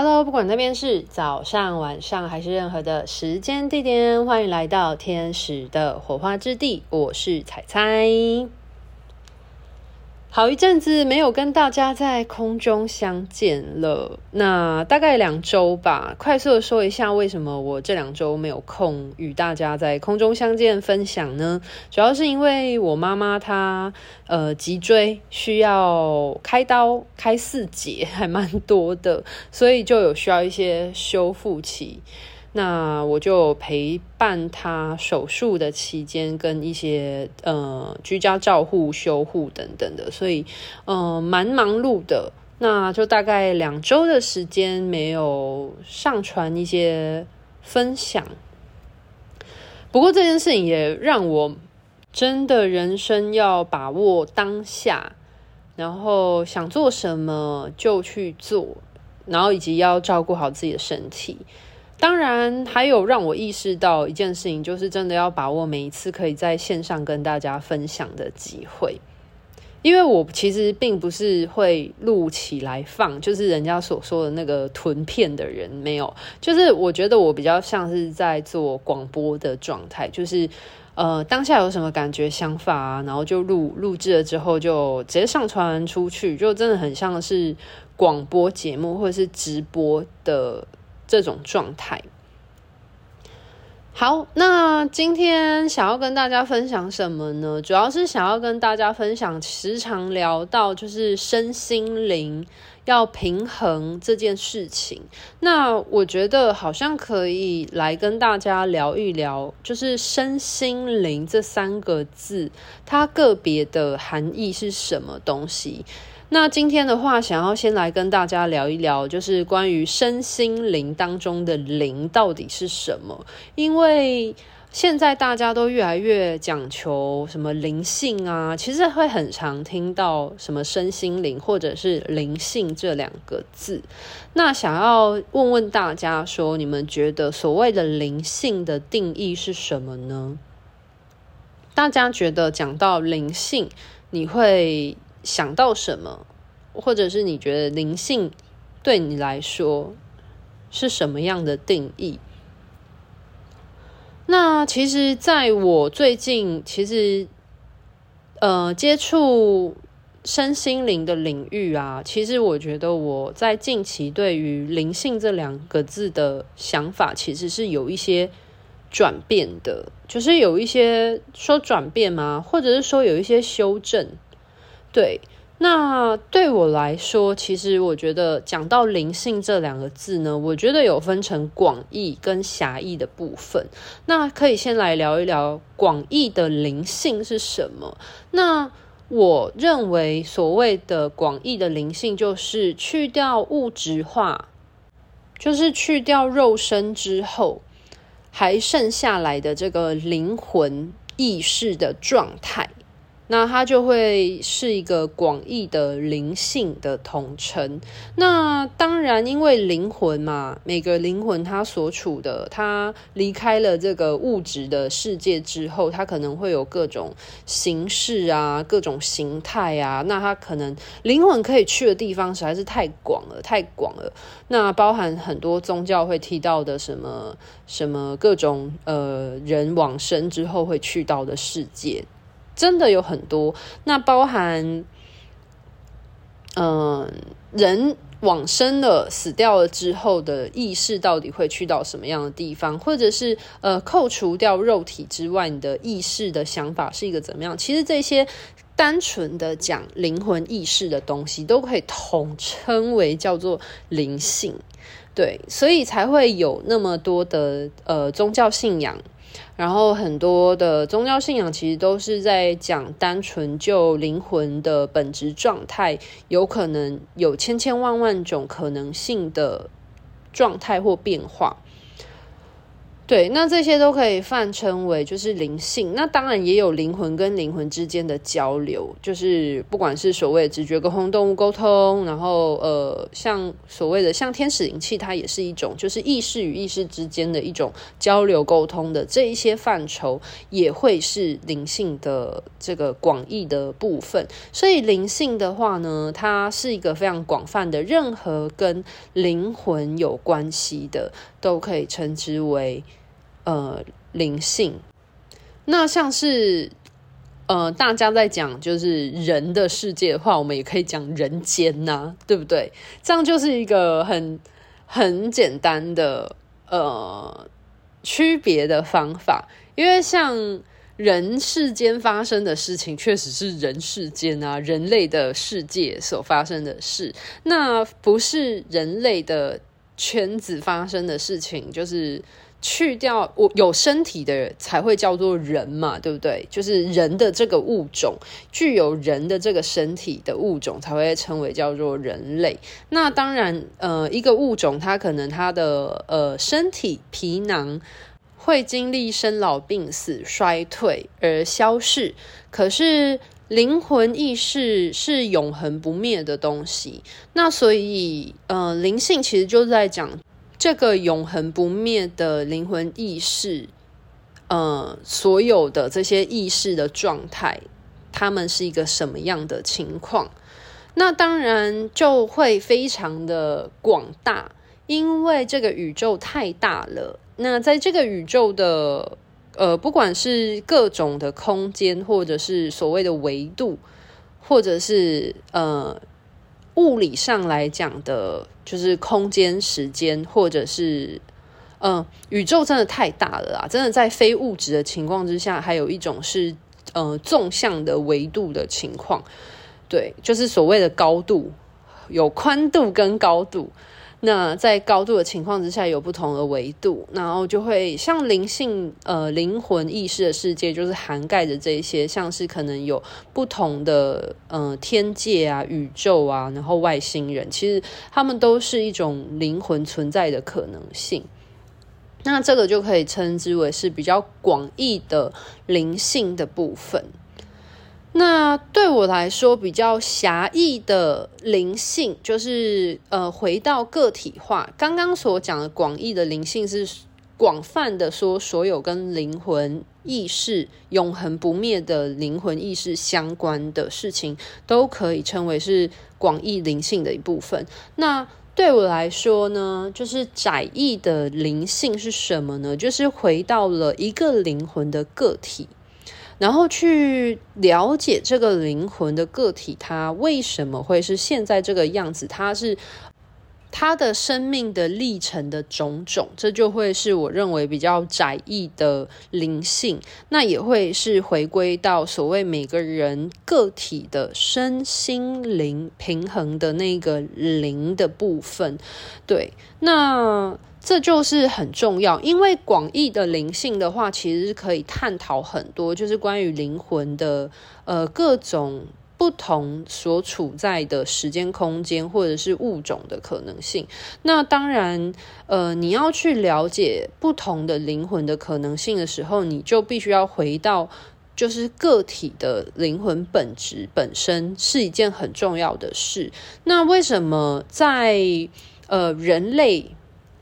Hello，不管那边是早上、晚上还是任何的时间地点，欢迎来到天使的火花之地。我是彩彩。好一阵子没有跟大家在空中相见了，那大概两周吧。快速的说一下，为什么我这两周没有空与大家在空中相见分享呢？主要是因为我妈妈她呃脊椎需要开刀开四节，还蛮多的，所以就有需要一些修复期。那我就陪伴他手术的期间，跟一些呃居家照护、修护等等的，所以呃蛮忙碌的。那就大概两周的时间没有上传一些分享。不过这件事情也让我真的人生要把握当下，然后想做什么就去做，然后以及要照顾好自己的身体。当然，还有让我意识到一件事情，就是真的要把握每一次可以在线上跟大家分享的机会。因为我其实并不是会录起来放，就是人家所说的那个囤片的人，没有。就是我觉得我比较像是在做广播的状态，就是呃当下有什么感觉、想法啊，然后就录录制了之后就直接上传出去，就真的很像是广播节目或者是直播的。这种状态。好，那今天想要跟大家分享什么呢？主要是想要跟大家分享，时常聊到就是身心灵要平衡这件事情。那我觉得好像可以来跟大家聊一聊，就是身心灵这三个字，它个别的含义是什么东西。那今天的话，想要先来跟大家聊一聊，就是关于身心灵当中的灵到底是什么？因为现在大家都越来越讲求什么灵性啊，其实会很常听到什么身心灵或者是灵性这两个字。那想要问问大家说，你们觉得所谓的灵性的定义是什么呢？大家觉得讲到灵性，你会想到什么，或者是你觉得灵性对你来说是什么样的定义？那其实，在我最近其实呃接触身心灵的领域啊，其实我觉得我在近期对于灵性这两个字的想法，其实是有一些转变的，就是有一些说转变吗？或者是说有一些修正？对，那对我来说，其实我觉得讲到灵性这两个字呢，我觉得有分成广义跟狭义的部分。那可以先来聊一聊广义的灵性是什么？那我认为所谓的广义的灵性，就是去掉物质化，就是去掉肉身之后，还剩下来的这个灵魂意识的状态。那它就会是一个广义的灵性的统称。那当然，因为灵魂嘛，每个灵魂它所处的，它离开了这个物质的世界之后，它可能会有各种形式啊，各种形态啊。那它可能灵魂可以去的地方实在是太广了，太广了。那包含很多宗教会提到的什么什么各种呃人往生之后会去到的世界。真的有很多，那包含，嗯、人往生了、死掉了之后的意识到底会去到什么样的地方，或者是呃，扣除掉肉体之外，你的意识的想法是一个怎么样？其实这些单纯的讲灵魂意识的东西，都可以统称为叫做灵性，对，所以才会有那么多的呃宗教信仰。然后很多的宗教信仰其实都是在讲单纯就灵魂的本质状态，有可能有千千万万种可能性的状态或变化。对，那这些都可以泛称为就是灵性。那当然也有灵魂跟灵魂之间的交流，就是不管是所谓直觉沟通、动物沟通，然后呃，像所谓的像天使灵气，它也是一种就是意识与意识之间的一种交流沟通的这一些范畴，也会是灵性的这个广义的部分。所以灵性的话呢，它是一个非常广泛的，任何跟灵魂有关系的，都可以称之为。呃，灵性，那像是呃，大家在讲就是人的世界的话，我们也可以讲人间呐、啊，对不对？这样就是一个很很简单的呃区别的方法，因为像人世间发生的事情，确实是人世间啊，人类的世界所发生的事，那不是人类的圈子发生的事情，就是。去掉我有身体的人才会叫做人嘛，对不对？就是人的这个物种，具有人的这个身体的物种才会称为叫做人类。那当然，呃，一个物种它可能它的呃身体皮囊会经历生老病死衰退而消逝，可是灵魂意识是永恒不灭的东西。那所以，呃，灵性其实就在讲。这个永恒不灭的灵魂意识，呃，所有的这些意识的状态，他们是一个什么样的情况？那当然就会非常的广大，因为这个宇宙太大了。那在这个宇宙的，呃，不管是各种的空间，或者是所谓的维度，或者是呃。物理上来讲的，就是空间、时间，或者是，嗯、宇宙真的太大了啊！真的在非物质的情况之下，还有一种是，呃，纵向的维度的情况，对，就是所谓的高度，有宽度跟高度。那在高度的情况之下，有不同的维度，然后就会像灵性、呃灵魂意识的世界，就是涵盖着这些，像是可能有不同的呃天界啊、宇宙啊，然后外星人，其实他们都是一种灵魂存在的可能性。那这个就可以称之为是比较广义的灵性的部分。那对我来说比较狭义的灵性，就是呃，回到个体化。刚刚所讲的广义的灵性是广泛的说，所有跟灵魂意识永恒不灭的灵魂意识相关的事情，都可以称为是广义灵性的一部分。那对我来说呢，就是窄义的灵性是什么呢？就是回到了一个灵魂的个体。然后去了解这个灵魂的个体，它为什么会是现在这个样子？它是它的生命的历程的种种，这就会是我认为比较窄义的灵性。那也会是回归到所谓每个人个体的身心灵平衡的那个灵的部分。对，那。这就是很重要，因为广义的灵性的话，其实是可以探讨很多，就是关于灵魂的呃各种不同所处在的时间空间或者是物种的可能性。那当然，呃，你要去了解不同的灵魂的可能性的时候，你就必须要回到就是个体的灵魂本质本身是一件很重要的事。那为什么在呃人类？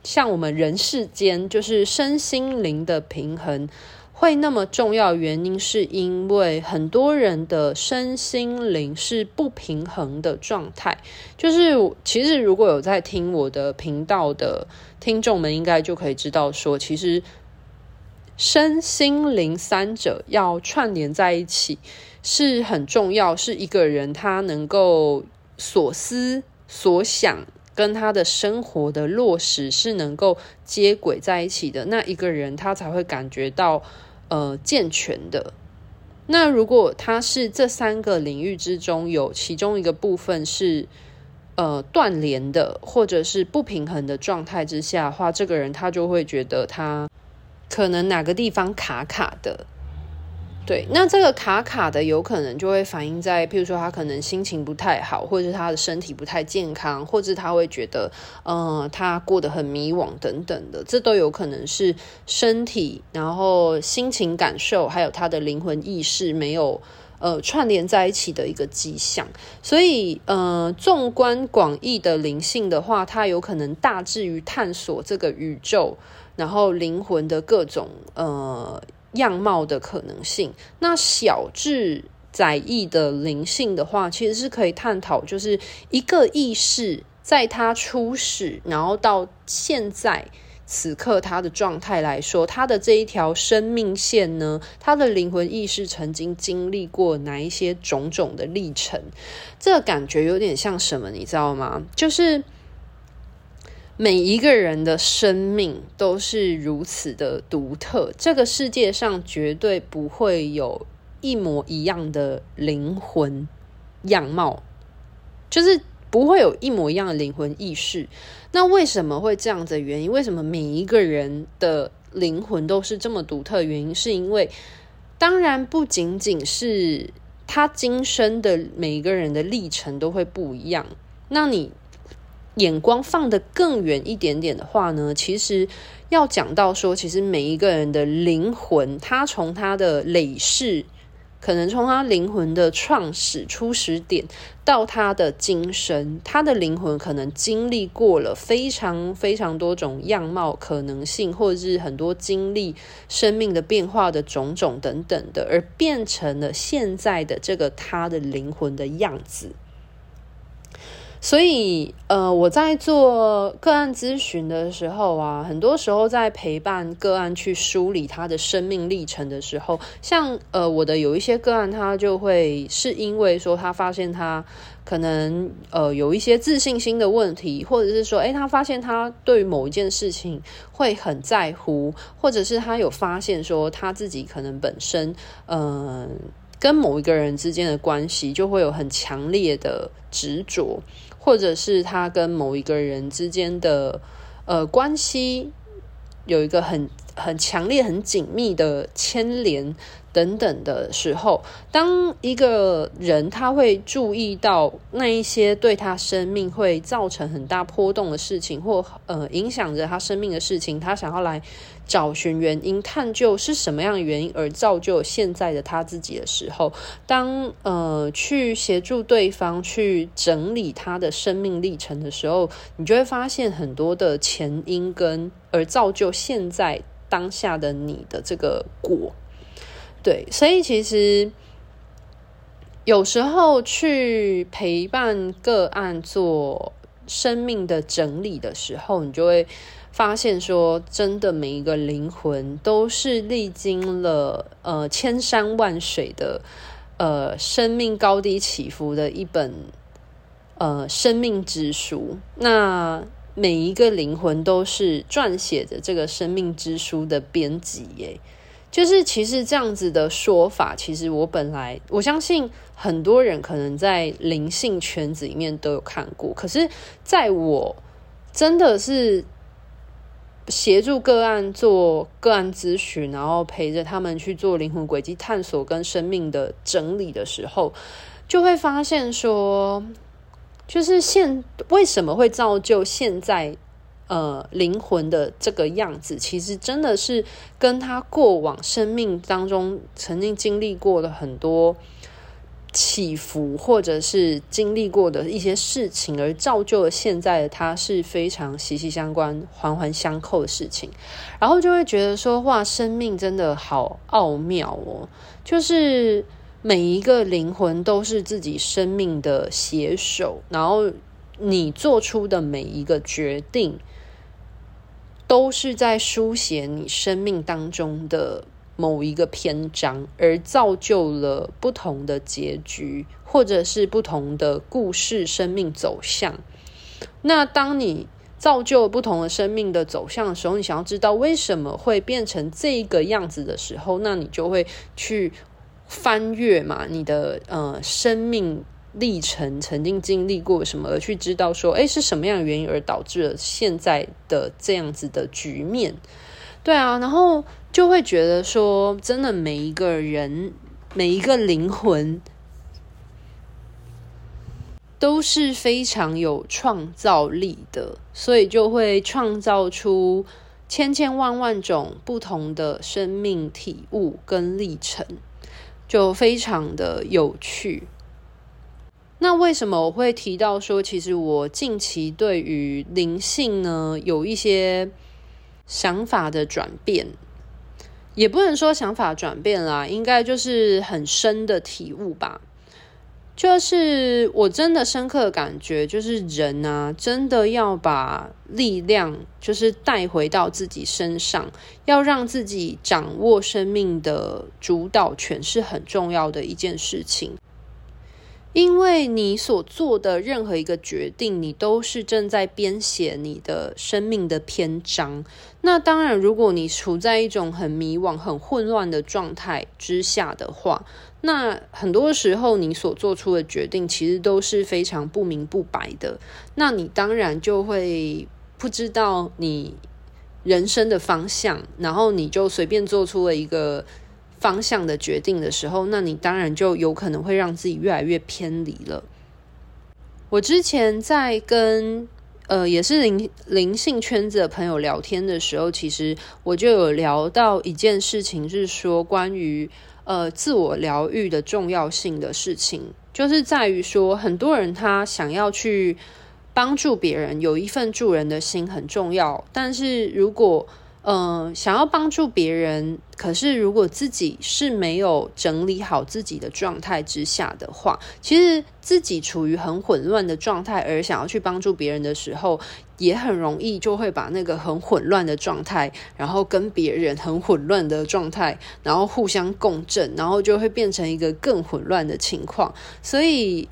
像我们人世间，就是身心灵的平衡会那么重要，原因是因为很多人的身心灵是不平衡的状态。就是其实如果有在听我的频道的听众们，应该就可以知道说，其实身心灵三者要串联在一起是很重要，是一个人他能够所思所想。跟他的生活的落实是能够接轨在一起的，那一个人他才会感觉到呃健全的。那如果他是这三个领域之中有其中一个部分是呃断联的，或者是不平衡的状态之下的话，这个人他就会觉得他可能哪个地方卡卡的。对，那这个卡卡的有可能就会反映在，譬如说他可能心情不太好，或者是他的身体不太健康，或者他会觉得，嗯、呃，他过得很迷惘等等的，这都有可能是身体，然后心情感受，还有他的灵魂意识没有呃串联在一起的一个迹象。所以，呃，纵观广义的灵性的话，它有可能大致于探索这个宇宙，然后灵魂的各种呃。样貌的可能性，那小智载意的灵性的话，其实是可以探讨，就是一个意识在它初始，然后到现在此刻它的状态来说，它的这一条生命线呢，它的灵魂意识曾经经历过哪一些种种的历程，这个感觉有点像什么，你知道吗？就是。每一个人的生命都是如此的独特，这个世界上绝对不会有一模一样的灵魂样貌，就是不会有一模一样的灵魂意识。那为什么会这样子原因？为什么每一个人的灵魂都是这么独特原因？是因为，当然不仅仅是他今生的每一个人的历程都会不一样。那你。眼光放得更远一点点的话呢，其实要讲到说，其实每一个人的灵魂，他从他的累世，可能从他灵魂的创始初始点到他的今生，他的灵魂可能经历过了非常非常多种样貌可能性，或者是很多经历生命的变化的种种等等的，而变成了现在的这个他的灵魂的样子。所以，呃，我在做个案咨询的时候啊，很多时候在陪伴个案去梳理他的生命历程的时候，像呃，我的有一些个案，他就会是因为说他发现他可能呃有一些自信心的问题，或者是说，诶，他发现他对于某一件事情会很在乎，或者是他有发现说他自己可能本身嗯。呃跟某一个人之间的关系就会有很强烈的执着，或者是他跟某一个人之间的呃关系有一个很很强烈、很紧密的牵连。等等的时候，当一个人他会注意到那一些对他生命会造成很大波动的事情，或呃影响着他生命的事情，他想要来找寻原因，探究是什么样的原因而造就现在的他自己的时候，当呃去协助对方去整理他的生命历程的时候，你就会发现很多的前因跟，而造就现在当下的你的这个果。对，所以其实有时候去陪伴个案做生命的整理的时候，你就会发现说，真的每一个灵魂都是历经了呃千山万水的呃生命高低起伏的一本呃生命之书。那每一个灵魂都是撰写着这个生命之书的编辑耶。就是其实这样子的说法，其实我本来我相信很多人可能在灵性圈子里面都有看过，可是在我真的是协助个案做个案咨询，然后陪着他们去做灵魂轨迹探索跟生命的整理的时候，就会发现说，就是现为什么会造就现在。呃，灵魂的这个样子，其实真的是跟他过往生命当中曾经经历过的很多起伏，或者是经历过的一些事情，而造就了现在的他，是非常息息相关、环环相扣的事情。然后就会觉得说，哇，生命真的好奥妙哦！就是每一个灵魂都是自己生命的写手，然后你做出的每一个决定。都是在书写你生命当中的某一个篇章，而造就了不同的结局，或者是不同的故事生命走向。那当你造就不同的生命的走向的时候，你想要知道为什么会变成这个样子的时候，那你就会去翻阅嘛，你的呃生命。历程曾经经历过什么，而去知道说，诶，是什么样的原因而导致了现在的这样子的局面？对啊，然后就会觉得说，真的每一个人，每一个灵魂，都是非常有创造力的，所以就会创造出千千万万种不同的生命体悟跟历程，就非常的有趣。那为什么我会提到说，其实我近期对于灵性呢，有一些想法的转变，也不能说想法转变啦，应该就是很深的体悟吧。就是我真的深刻感觉，就是人啊，真的要把力量就是带回到自己身上，要让自己掌握生命的主导权，是很重要的一件事情。因为你所做的任何一个决定，你都是正在编写你的生命的篇章。那当然，如果你处在一种很迷惘、很混乱的状态之下的话，那很多时候你所做出的决定其实都是非常不明不白的。那你当然就会不知道你人生的方向，然后你就随便做出了一个。方向的决定的时候，那你当然就有可能会让自己越来越偏离了。我之前在跟呃也是灵灵性圈子的朋友聊天的时候，其实我就有聊到一件事情，是说关于呃自我疗愈的重要性的事情，就是在于说很多人他想要去帮助别人，有一份助人的心很重要，但是如果、呃，想要帮助别人，可是如果自己是没有整理好自己的状态之下的话，其实自己处于很混乱的状态，而想要去帮助别人的时候，也很容易就会把那个很混乱的状态，然后跟别人很混乱的状态，然后互相共振，然后就会变成一个更混乱的情况。所以，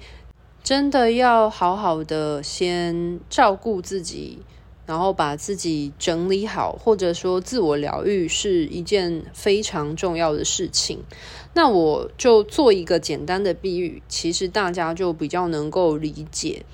真的要好好的先照顾自己。然后把自己整理好，或者说自我疗愈是一件非常重要的事情。那我就做一个简单的比喻，其实大家就比较能够理解。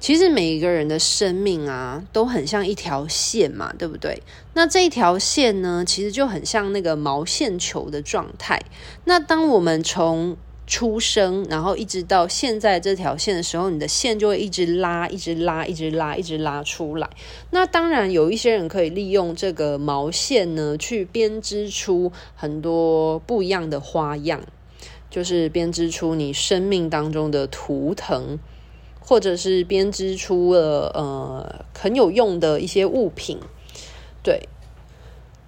其实每一个人的生命啊，都很像一条线嘛，对不对？那这一条线呢，其实就很像那个毛线球的状态。那当我们从出生，然后一直到现在这条线的时候，你的线就会一直拉，一直拉，一直拉，一直拉出来。那当然，有一些人可以利用这个毛线呢，去编织出很多不一样的花样，就是编织出你生命当中的图腾，或者是编织出了呃很有用的一些物品，对。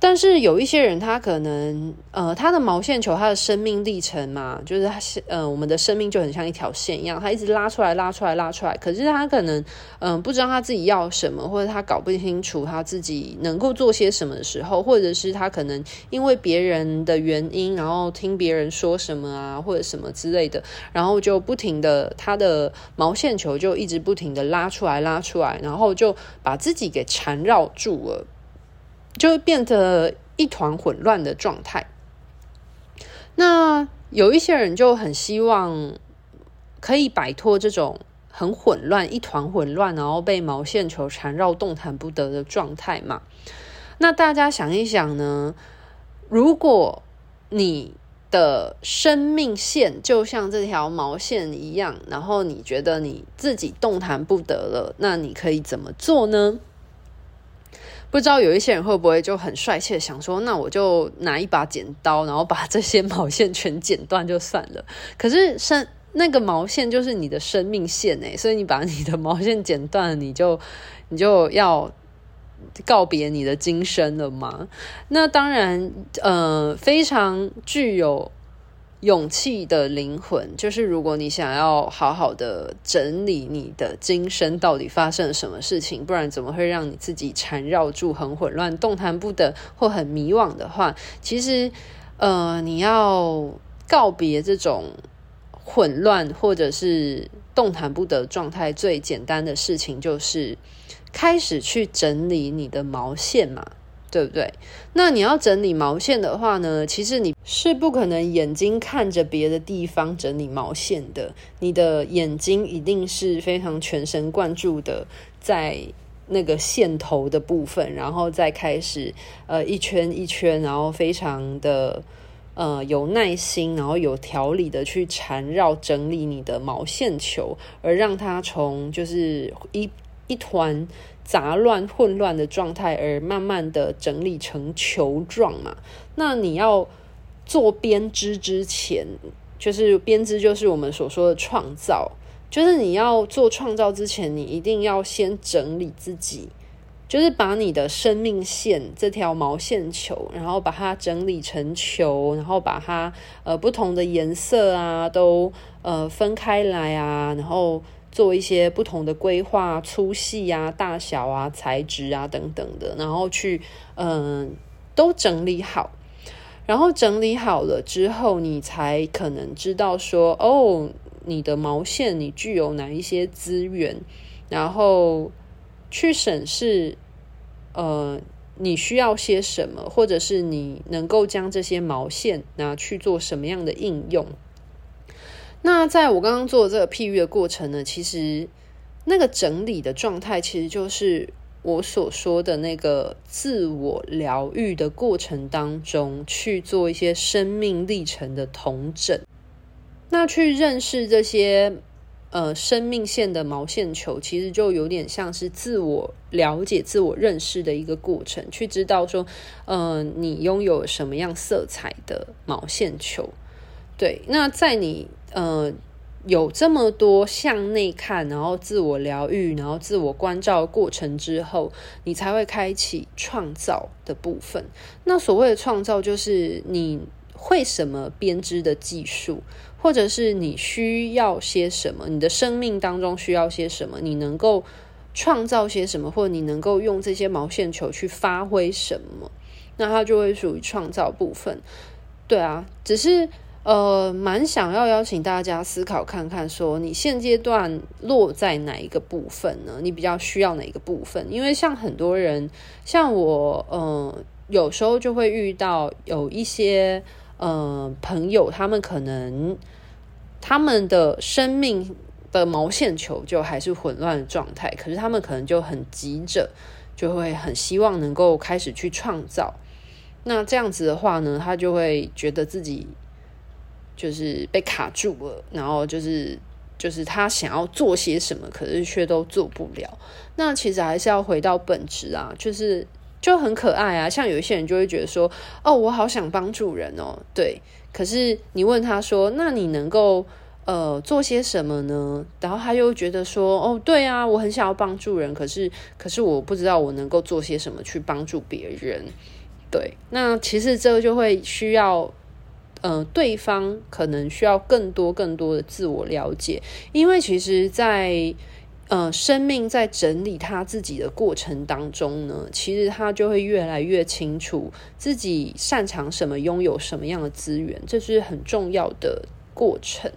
但是有一些人，他可能呃，他的毛线球，他的生命历程嘛，就是他呃，我们的生命就很像一条线一样，他一直拉出来，拉出来，拉出来。可是他可能嗯、不知道他自己要什么，或者他搞不清楚他自己能够做些什么的时候，或者是他可能因为别人的原因，然后听别人说什么啊，或者什么之类的，然后就不停的他的毛线球就一直不停的拉出来，拉出来，然后就把自己给缠绕住了。就会变得一团混乱的状态。那有一些人就很希望可以摆脱这种很混乱、一团混乱，然后被毛线球缠绕、动弹不得的状态嘛。那大家想一想呢？如果你的生命线就像这条毛线一样，然后你觉得你自己动弹不得了，那你可以怎么做呢？不知道有一些人会不会就很帅气的想说，那我就拿一把剪刀，然后把这些毛线全剪断就算了。可是生那个毛线就是你的生命线诶，所以你把你的毛线剪断，你就你就要告别你的今生了吗？那当然，呃，非常具有。勇气的灵魂，就是如果你想要好好的整理你的今生到底发生了什么事情，不然怎么会让你自己缠绕住、很混乱、动弹不得或很迷惘的话，其实，呃，你要告别这种混乱或者是动弹不得状态，最简单的事情就是开始去整理你的毛线嘛。对不对？那你要整理毛线的话呢，其实你是不可能眼睛看着别的地方整理毛线的。你的眼睛一定是非常全神贯注的在那个线头的部分，然后再开始呃一圈一圈，然后非常的呃有耐心，然后有条理的去缠绕整理你的毛线球，而让它从就是一一团杂乱混乱的状态，而慢慢的整理成球状嘛。那你要做编织之前，就是编织就是我们所说的创造。就是你要做创造之前，你一定要先整理自己，就是把你的生命线这条毛线球，然后把它整理成球，然后把它呃不同的颜色啊都呃分开来啊，然后做一些不同的规划，粗细啊、大小啊、材质啊等等的，然后去嗯、都整理好，然后整理好了之后，你才可能知道说哦。你的毛线，你具有哪一些资源？然后去审视，呃，你需要些什么，或者是你能够将这些毛线拿去做什么样的应用？那在我刚刚做这个譬喻的过程呢，其实那个整理的状态，其实就是我所说的那个自我疗愈的过程当中去做一些生命历程的同整。那去认识这些呃生命线的毛线球，其实就有点像是自我了解、自我认识的一个过程。去知道说，呃，你拥有什么样色彩的毛线球？对，那在你呃有这么多向内看，然后自我疗愈，然后自我关照的过程之后，你才会开启创造的部分。那所谓的创造，就是你会什么编织的技术。或者是你需要些什么，你的生命当中需要些什么，你能够创造些什么，或者你能够用这些毛线球去发挥什么，那它就会属于创造部分。对啊，只是呃，蛮想要邀请大家思考看看，说你现阶段落在哪一个部分呢？你比较需要哪一个部分？因为像很多人，像我，呃，有时候就会遇到有一些。呃，朋友，他们可能他们的生命的毛线球就还是混乱的状态，可是他们可能就很急着，就会很希望能够开始去创造。那这样子的话呢，他就会觉得自己就是被卡住了，然后就是就是他想要做些什么，可是却都做不了。那其实还是要回到本质啊，就是。就很可爱啊，像有一些人就会觉得说，哦，我好想帮助人哦，对。可是你问他说，那你能够呃做些什么呢？然后他又觉得说，哦，对啊，我很想要帮助人，可是可是我不知道我能够做些什么去帮助别人。对，那其实这个就会需要，呃，对方可能需要更多更多的自我了解，因为其实，在呃，生命在整理他自己的过程当中呢，其实他就会越来越清楚自己擅长什么，拥有什么样的资源，这是很重要的过程。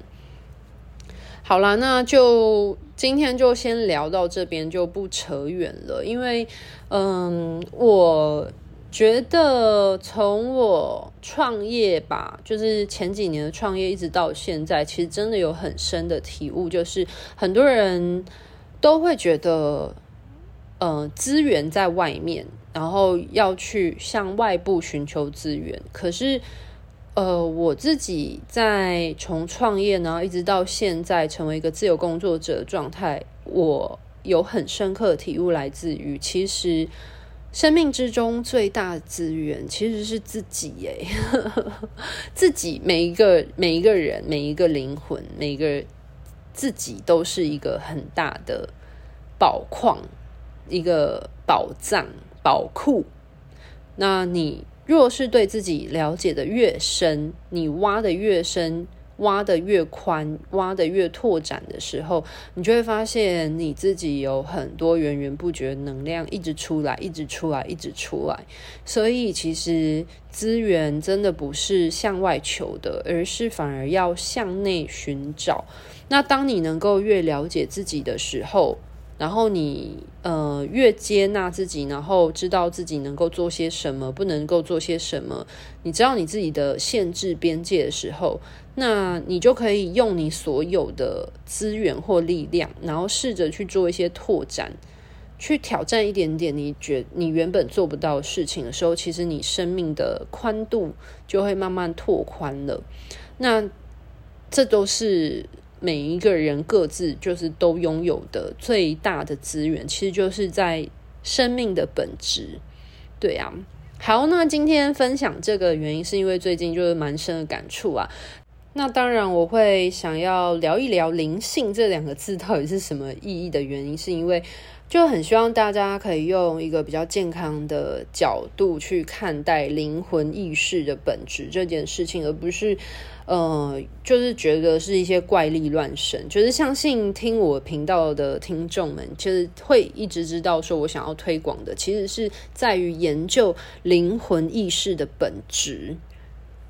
好啦，那就今天就先聊到这边，就不扯远了。因为，嗯，我觉得从我创业吧，就是前几年的创业一直到现在，其实真的有很深的体悟，就是很多人。都会觉得，呃，资源在外面，然后要去向外部寻求资源。可是，呃，我自己在从创业，然后一直到现在成为一个自由工作者的状态，我有很深刻的体悟，来自于其实生命之中最大的资源其实是自己耶，自己每一个每一个人每一个灵魂每一个。自己都是一个很大的宝矿，一个宝藏宝库。那你若是对自己了解的越深，你挖的越深，挖的越宽，挖的越拓展的时候，你就会发现你自己有很多源源不绝能量一直出来，一直出来，一直出来。所以其实资源真的不是向外求的，而是反而要向内寻找。那当你能够越了解自己的时候，然后你呃越接纳自己，然后知道自己能够做些什么，不能够做些什么，你知道你自己的限制边界的时候，那你就可以用你所有的资源或力量，然后试着去做一些拓展，去挑战一点点你觉你原本做不到事情的时候，其实你生命的宽度就会慢慢拓宽了。那这都是每一个人各自就是都拥有的最大的资源，其实就是在生命的本质。对啊，好，那今天分享这个原因是因为最近就是蛮深的感触啊。那当然，我会想要聊一聊“灵性”这两个字到底是什么意义的原因，是因为就很希望大家可以用一个比较健康的角度去看待灵魂意识的本质这件事情，而不是呃，就是觉得是一些怪力乱神。就是相信听我频道的听众们，就是会一直知道说，我想要推广的其实是在于研究灵魂意识的本质。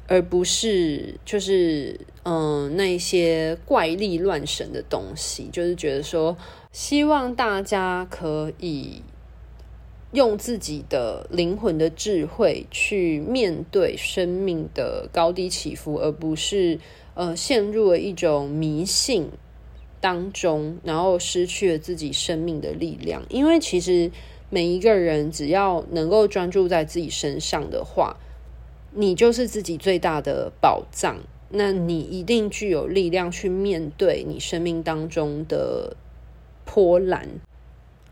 而不是就是嗯那些怪力乱神的东西，就是觉得说希望大家可以用自己的灵魂的智慧去面对生命的高低起伏，而不是呃陷入了一种迷信当中，然后失去了自己生命的力量。因为其实每一个人只要能够专注在自己身上的话。你就是自己最大的宝藏，那你一定具有力量去面对你生命当中的波澜。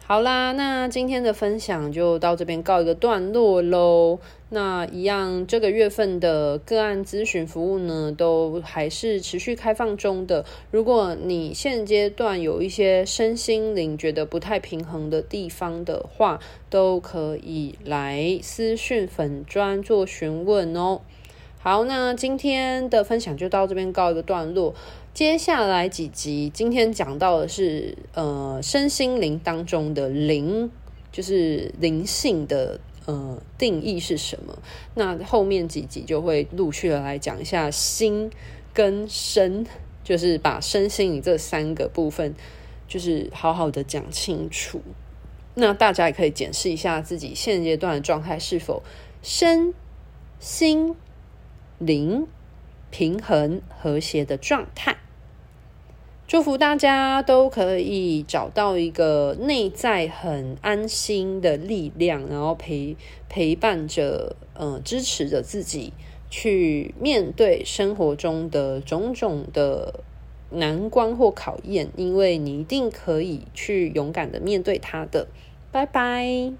好啦，那今天的分享就到这边告一个段落喽。那一样，这个月份的个案咨询服务呢，都还是持续开放中的。如果你现阶段有一些身心灵觉得不太平衡的地方的话，都可以来私讯粉专做询问哦。好，那今天的分享就到这边告一个段落。接下来几集，今天讲到的是呃身心灵当中的灵，就是灵性的呃定义是什么？那后面几集就会陆续的来讲一下心跟身，就是把身心灵这三个部分，就是好好的讲清楚。那大家也可以检视一下自己现阶段的状态是否身心灵平衡和谐的状态。祝福大家都可以找到一个内在很安心的力量，然后陪陪伴着，呃，支持着自己去面对生活中的种种的难关或考验，因为你一定可以去勇敢的面对它的。拜拜。